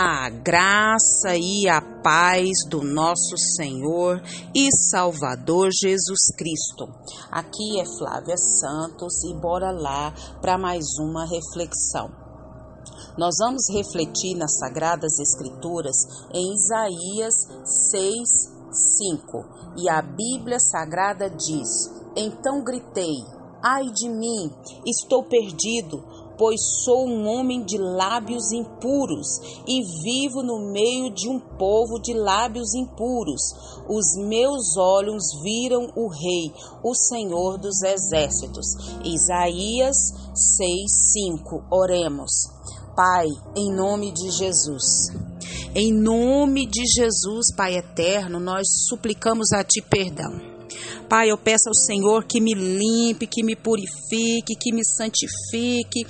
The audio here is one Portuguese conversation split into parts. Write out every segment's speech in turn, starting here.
A graça e a paz do nosso Senhor e Salvador Jesus Cristo. Aqui é Flávia Santos e bora lá para mais uma reflexão. Nós vamos refletir nas Sagradas Escrituras em Isaías 6, 5. E a Bíblia Sagrada diz: Então gritei, ai de mim, estou perdido pois sou um homem de lábios impuros e vivo no meio de um povo de lábios impuros. Os meus olhos viram o Rei, o Senhor dos Exércitos. Isaías 6:5. Oremos. Pai, em nome de Jesus. Em nome de Jesus, Pai eterno, nós suplicamos a Ti perdão. Pai, eu peço ao Senhor que me limpe, que me purifique, que me santifique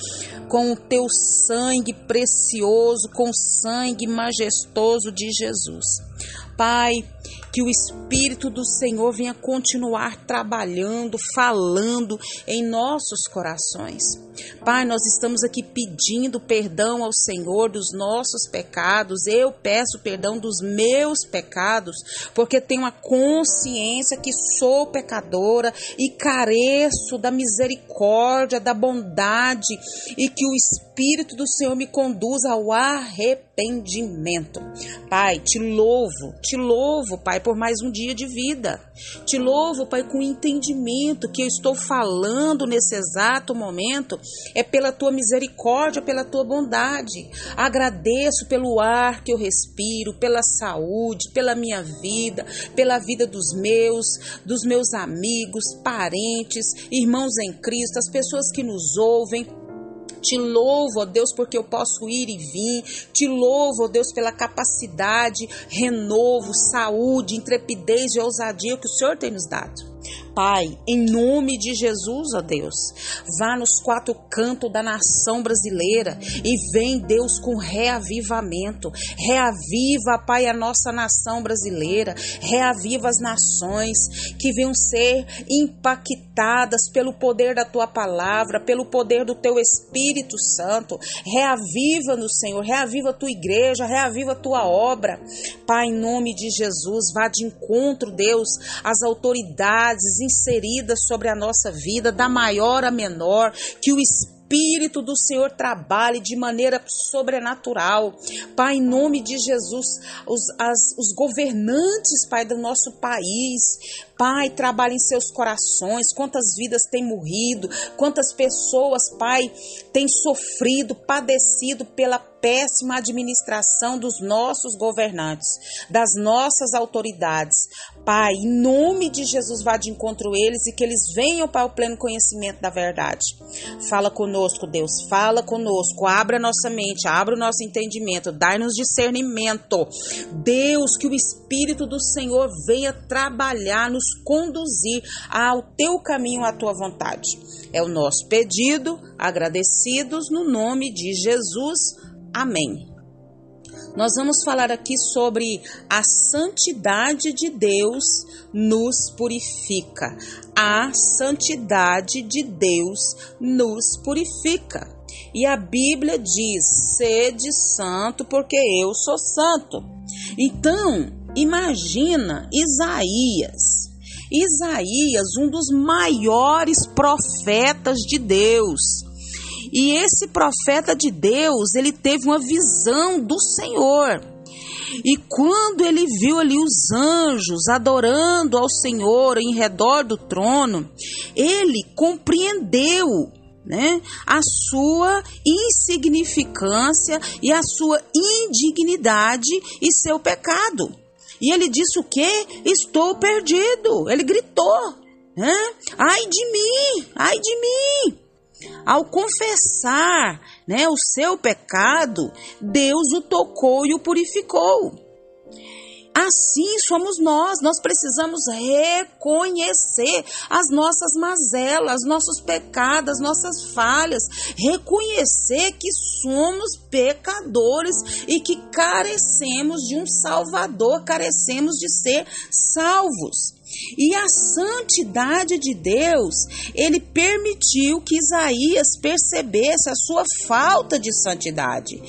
com o teu sangue precioso, com o sangue majestoso de Jesus. Pai, que o Espírito do Senhor venha continuar trabalhando, falando em nossos corações. Pai, nós estamos aqui pedindo perdão ao Senhor dos nossos pecados. Eu peço perdão dos meus pecados, porque tenho a consciência que sou pecadora e careço da misericórdia, da bondade e que o Espírito do Senhor me conduza ao arrependimento. Pai, te louvo, te louvo, Pai, por mais um dia de vida. Te louvo, Pai, com o entendimento que eu estou falando nesse exato momento é pela tua misericórdia, pela tua bondade. Agradeço pelo ar que eu respiro, pela saúde, pela minha vida, pela vida dos meus, dos meus amigos, parentes, irmãos em Cristo, as pessoas que nos ouvem, te louvo, ó Deus, porque eu posso ir e vir. Te louvo, ó Deus, pela capacidade, renovo, saúde, intrepidez e ousadia que o Senhor tem nos dado. Pai, em nome de Jesus, ó Deus, vá nos quatro cantos da nação brasileira e vem, Deus, com reavivamento. Reaviva, Pai, a nossa nação brasileira, reaviva as nações que venham ser impactadas pelo poder da tua palavra, pelo poder do teu Espírito Santo. Reaviva-nos, Senhor, reaviva a tua igreja, reaviva a tua obra. Pai, em nome de Jesus, vá de encontro, Deus, às autoridades inseridas sobre a nossa vida, da maior a menor, que o Espírito do Senhor trabalhe de maneira sobrenatural. Pai, em nome de Jesus, os, as, os governantes, Pai, do nosso país, Pai, trabalhe em seus corações. Quantas vidas têm morrido, quantas pessoas, Pai, têm sofrido, padecido pela péssima administração dos nossos governantes, das nossas autoridades. Pai, em nome de Jesus, vá de encontro eles e que eles venham para o pleno conhecimento da verdade. Fala conosco, Deus, fala conosco, abra nossa mente, abra o nosso entendimento, dai-nos discernimento. Deus, que o Espírito do Senhor venha trabalhar, nos conduzir ao teu caminho, à tua vontade. É o nosso pedido, agradecidos no nome de Jesus. Amém. Nós vamos falar aqui sobre a santidade de Deus nos purifica. A santidade de Deus nos purifica. E a Bíblia diz: sede santo, porque eu sou santo. Então, imagina Isaías. Isaías, um dos maiores profetas de Deus e esse profeta de Deus, ele teve uma visão do Senhor. E quando ele viu ali os anjos adorando ao Senhor em redor do trono, ele compreendeu né, a sua insignificância e a sua indignidade e seu pecado. E ele disse o que? Estou perdido. Ele gritou. Né? Ai de mim, ai de mim. Ao confessar né, o seu pecado, Deus o tocou e o purificou. Assim somos nós, nós precisamos reconhecer as nossas mazelas, nossos pecados, nossas falhas, reconhecer que somos pecadores e que carecemos de um Salvador, carecemos de ser salvos. E a santidade de Deus, ele permitiu que Isaías percebesse a sua falta de santidade,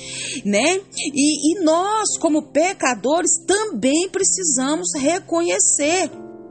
né? E, e nós, como pecadores, também precisamos reconhecer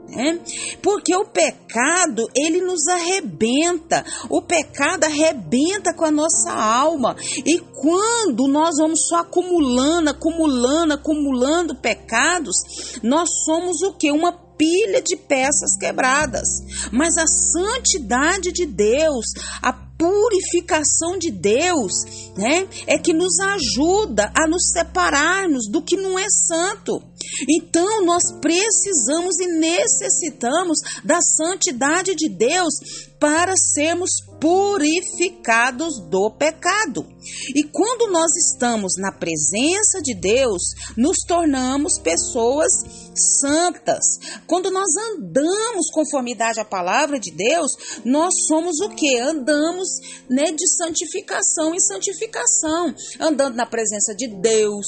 né? Porque o pecado, ele nos arrebenta. O pecado arrebenta com a nossa alma. E quando nós vamos só acumulando, acumulando, acumulando pecados, nós somos o que? Uma pilha de peças quebradas. Mas a santidade de Deus, a purificação de Deus, né, é que nos ajuda a nos separarmos do que não é santo. Então nós precisamos e necessitamos da santidade de Deus para sermos purificados do pecado. E quando nós estamos na presença de Deus, nos tornamos pessoas santas. Quando nós andamos conformidade à palavra de Deus, nós somos o que? Andamos né, de santificação em santificação, andando na presença de Deus,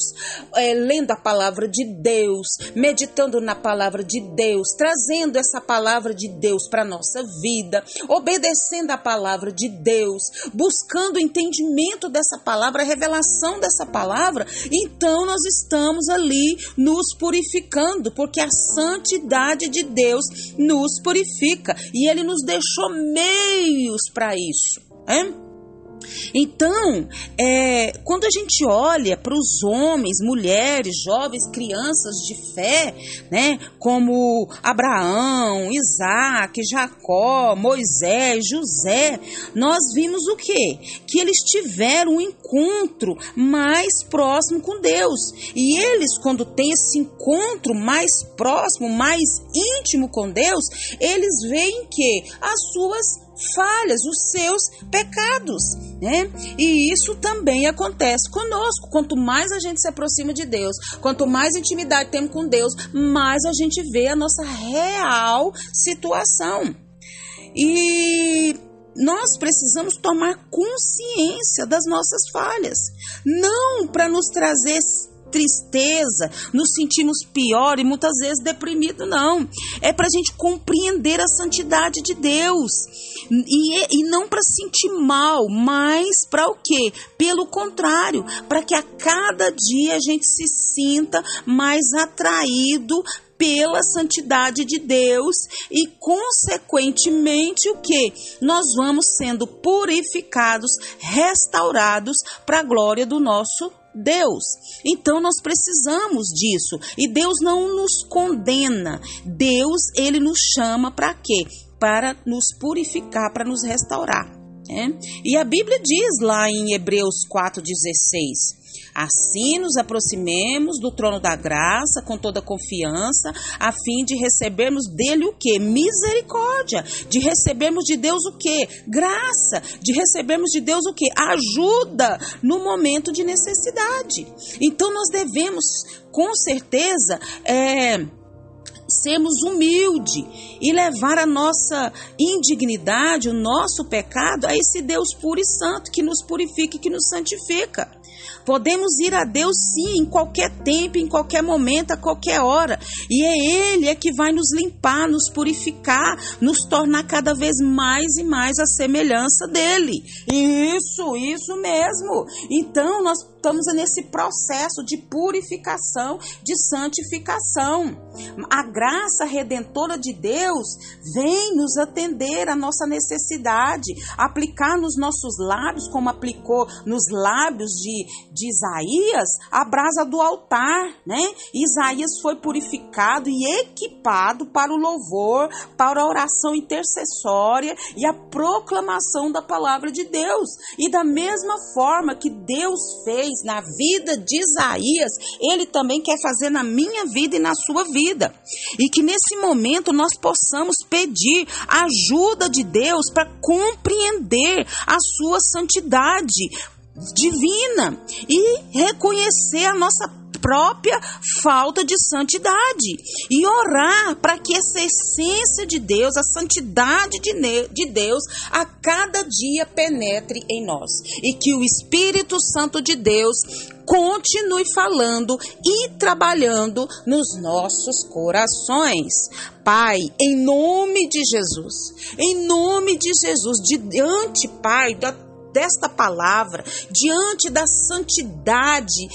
é, lendo a palavra de Deus, meditando na palavra de Deus, trazendo essa palavra de Deus para nossa vida, obedecendo a palavra de Deus, buscando o entendimento dessa palavra, a revelação dessa palavra, então nós estamos ali nos purificando, porque a santidade de Deus nos purifica e ele nos deixou meios para isso. Hein? Então, é, quando a gente olha para os homens, mulheres, jovens, crianças de fé, né, como Abraão, Isaac, Jacó, Moisés, José, nós vimos o quê? Que eles tiveram um encontro mais próximo com Deus. E eles, quando têm esse encontro mais próximo, mais íntimo com Deus, eles veem que as suas falhas, os seus pecados, né? E isso também acontece conosco. Quanto mais a gente se aproxima de Deus, quanto mais intimidade temos com Deus, mais a gente vê a nossa real situação. E nós precisamos tomar consciência das nossas falhas, não para nos trazer tristeza, nos sentimos pior e muitas vezes deprimido, não. É para a gente compreender a santidade de Deus e, e não para sentir mal, mas para o quê? Pelo contrário, para que a cada dia a gente se sinta mais atraído pela santidade de Deus e consequentemente o que nós vamos sendo purificados, restaurados para a glória do nosso Deus. Então nós precisamos disso. E Deus não nos condena. Deus, ele nos chama para quê? Para nos purificar, para nos restaurar. Né? E a Bíblia diz lá em Hebreus 4,16: Assim nos aproximemos do trono da graça com toda confiança, a fim de recebermos dele o que? Misericórdia. De recebermos de Deus o que? Graça. De recebermos de Deus o que? Ajuda no momento de necessidade. Então nós devemos, com certeza, é sermos humildes e levar a nossa indignidade, o nosso pecado a esse Deus puro e santo que nos purifica e que nos santifica. Podemos ir a Deus sim, em qualquer tempo, em qualquer momento, a qualquer hora. E é Ele é que vai nos limpar, nos purificar, nos tornar cada vez mais e mais a semelhança dele. Isso, isso mesmo. Então, nós estamos nesse processo de purificação, de santificação. A graça redentora de Deus vem nos atender a nossa necessidade, aplicar nos nossos lábios, como aplicou nos lábios de, de Isaías, a brasa do altar, né? Isaías foi purificado e equipado para o louvor, para a oração intercessória e a proclamação da palavra de Deus. E da mesma forma que Deus fez fez na vida de Isaías, ele também quer fazer na minha vida e na sua vida. E que nesse momento nós possamos pedir a ajuda de Deus para compreender a sua santidade divina e reconhecer a nossa própria falta de santidade e orar para que essa essência de Deus, a santidade de Deus, a cada dia penetre em nós e que o Espírito Santo de Deus continue falando e trabalhando nos nossos corações. Pai, em nome de Jesus, em nome de Jesus, diante, Pai, da, desta palavra, diante da santidade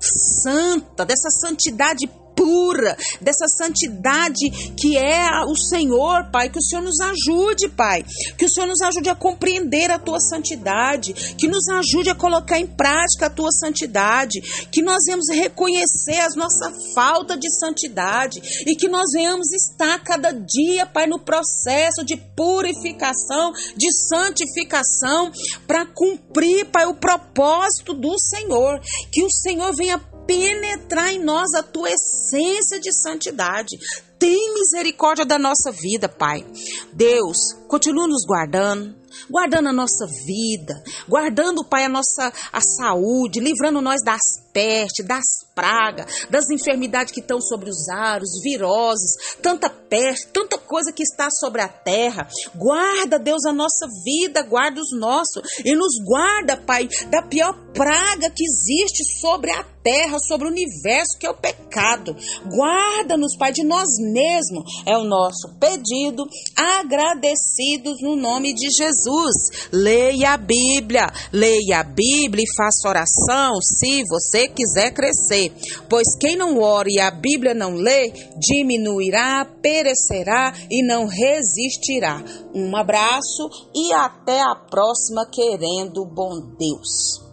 santa, dessa santidade pura, dessa santidade que é o Senhor, Pai. Que o Senhor nos ajude, Pai. Que o Senhor nos ajude a compreender a tua santidade, que nos ajude a colocar em prática a tua santidade, que nós venhamos reconhecer a nossa falta de santidade e que nós venhamos estar cada dia, Pai, no processo de purificação, de santificação, para cumprir, Pai, o propósito do Senhor. Que o Senhor venha penetrar em nós a tua essência de santidade. Tem misericórdia da nossa vida, Pai. Deus, continua nos guardando, guardando a nossa vida, guardando, Pai, a nossa a saúde, livrando nós das pestes, das pragas, das enfermidades que estão sobre os aros, viroses, tanta peste, tanta coisa que está sobre a terra. Guarda, Deus, a nossa vida, guarda os nossos e nos guarda, Pai, da pior praga que existe sobre a terra, sobre o universo, que é o pecado. Guarda-nos, Pai, de nós mesmos. É o nosso pedido, agradecidos no nome de Jesus. Leia a Bíblia, leia a Bíblia e faça oração se você quiser crescer. Pois quem não ora e a Bíblia não lê, diminuirá, perecerá e não resistirá. Um abraço e até a próxima, querendo bom Deus.